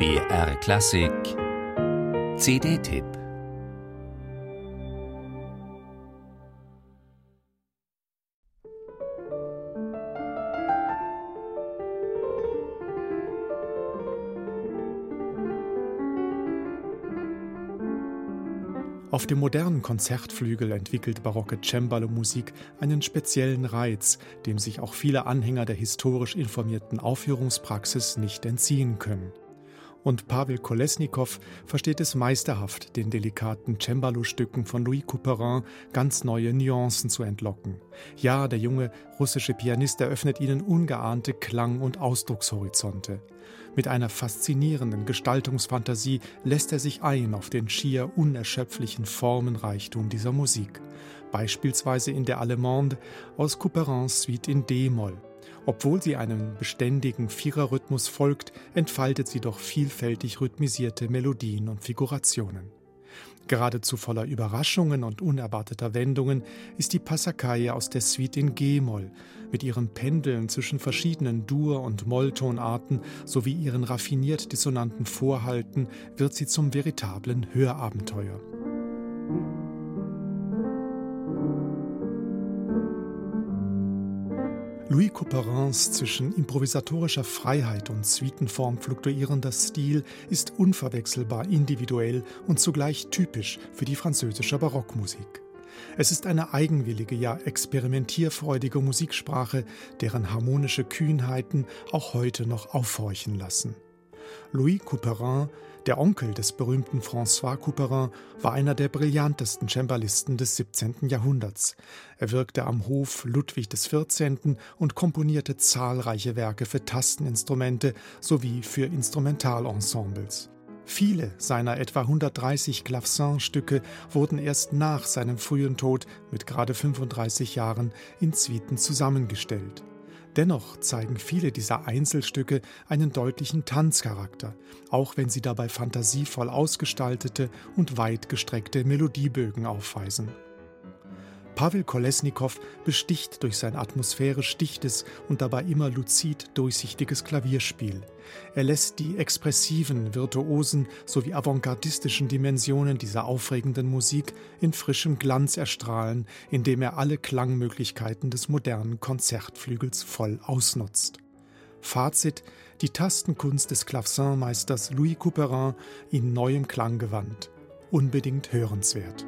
BR Klassik CD-Tipp Auf dem modernen Konzertflügel entwickelt barocke Cembalo-Musik einen speziellen Reiz, dem sich auch viele Anhänger der historisch informierten Aufführungspraxis nicht entziehen können. Und Pavel Kolesnikow versteht es meisterhaft, den delikaten Cembalo-Stücken von Louis Couperin ganz neue Nuancen zu entlocken. Ja, der junge russische Pianist eröffnet ihnen ungeahnte Klang- und Ausdruckshorizonte. Mit einer faszinierenden Gestaltungsfantasie lässt er sich ein auf den schier unerschöpflichen Formenreichtum dieser Musik. Beispielsweise in der Allemande aus Couperins Suite in D-Moll. Obwohl sie einem beständigen Viererrhythmus folgt, entfaltet sie doch vielfältig rhythmisierte Melodien und Figurationen. Geradezu voller Überraschungen und unerwarteter Wendungen ist die Passacaglie aus der Suite in G-Moll mit ihrem Pendeln zwischen verschiedenen Dur- und Molltonarten sowie ihren raffiniert dissonanten Vorhalten wird sie zum veritablen Hörabenteuer. Louis Couperins zwischen improvisatorischer Freiheit und Suitenform fluktuierender Stil ist unverwechselbar individuell und zugleich typisch für die französische Barockmusik. Es ist eine eigenwillige, ja experimentierfreudige Musiksprache, deren harmonische Kühnheiten auch heute noch aufhorchen lassen. Louis Couperin der Onkel des berühmten François Couperin war einer der brillantesten Cembalisten des 17. Jahrhunderts. Er wirkte am Hof Ludwig XIV. und komponierte zahlreiche Werke für Tasteninstrumente sowie für Instrumentalensembles. Viele seiner etwa 130 Clavecin-Stücke wurden erst nach seinem frühen Tod mit gerade 35 Jahren in Suiten zusammengestellt. Dennoch zeigen viele dieser Einzelstücke einen deutlichen Tanzcharakter, auch wenn sie dabei fantasievoll ausgestaltete und weit gestreckte Melodiebögen aufweisen. Pavel Kolesnikow besticht durch sein atmosphärisch dichtes und dabei immer luzid durchsichtiges Klavierspiel. Er lässt die expressiven, virtuosen sowie avantgardistischen Dimensionen dieser aufregenden Musik in frischem Glanz erstrahlen, indem er alle Klangmöglichkeiten des modernen Konzertflügels voll ausnutzt. Fazit: Die Tastenkunst des Clavecin-Meisters Louis Couperin in neuem Klang gewandt. Unbedingt hörenswert.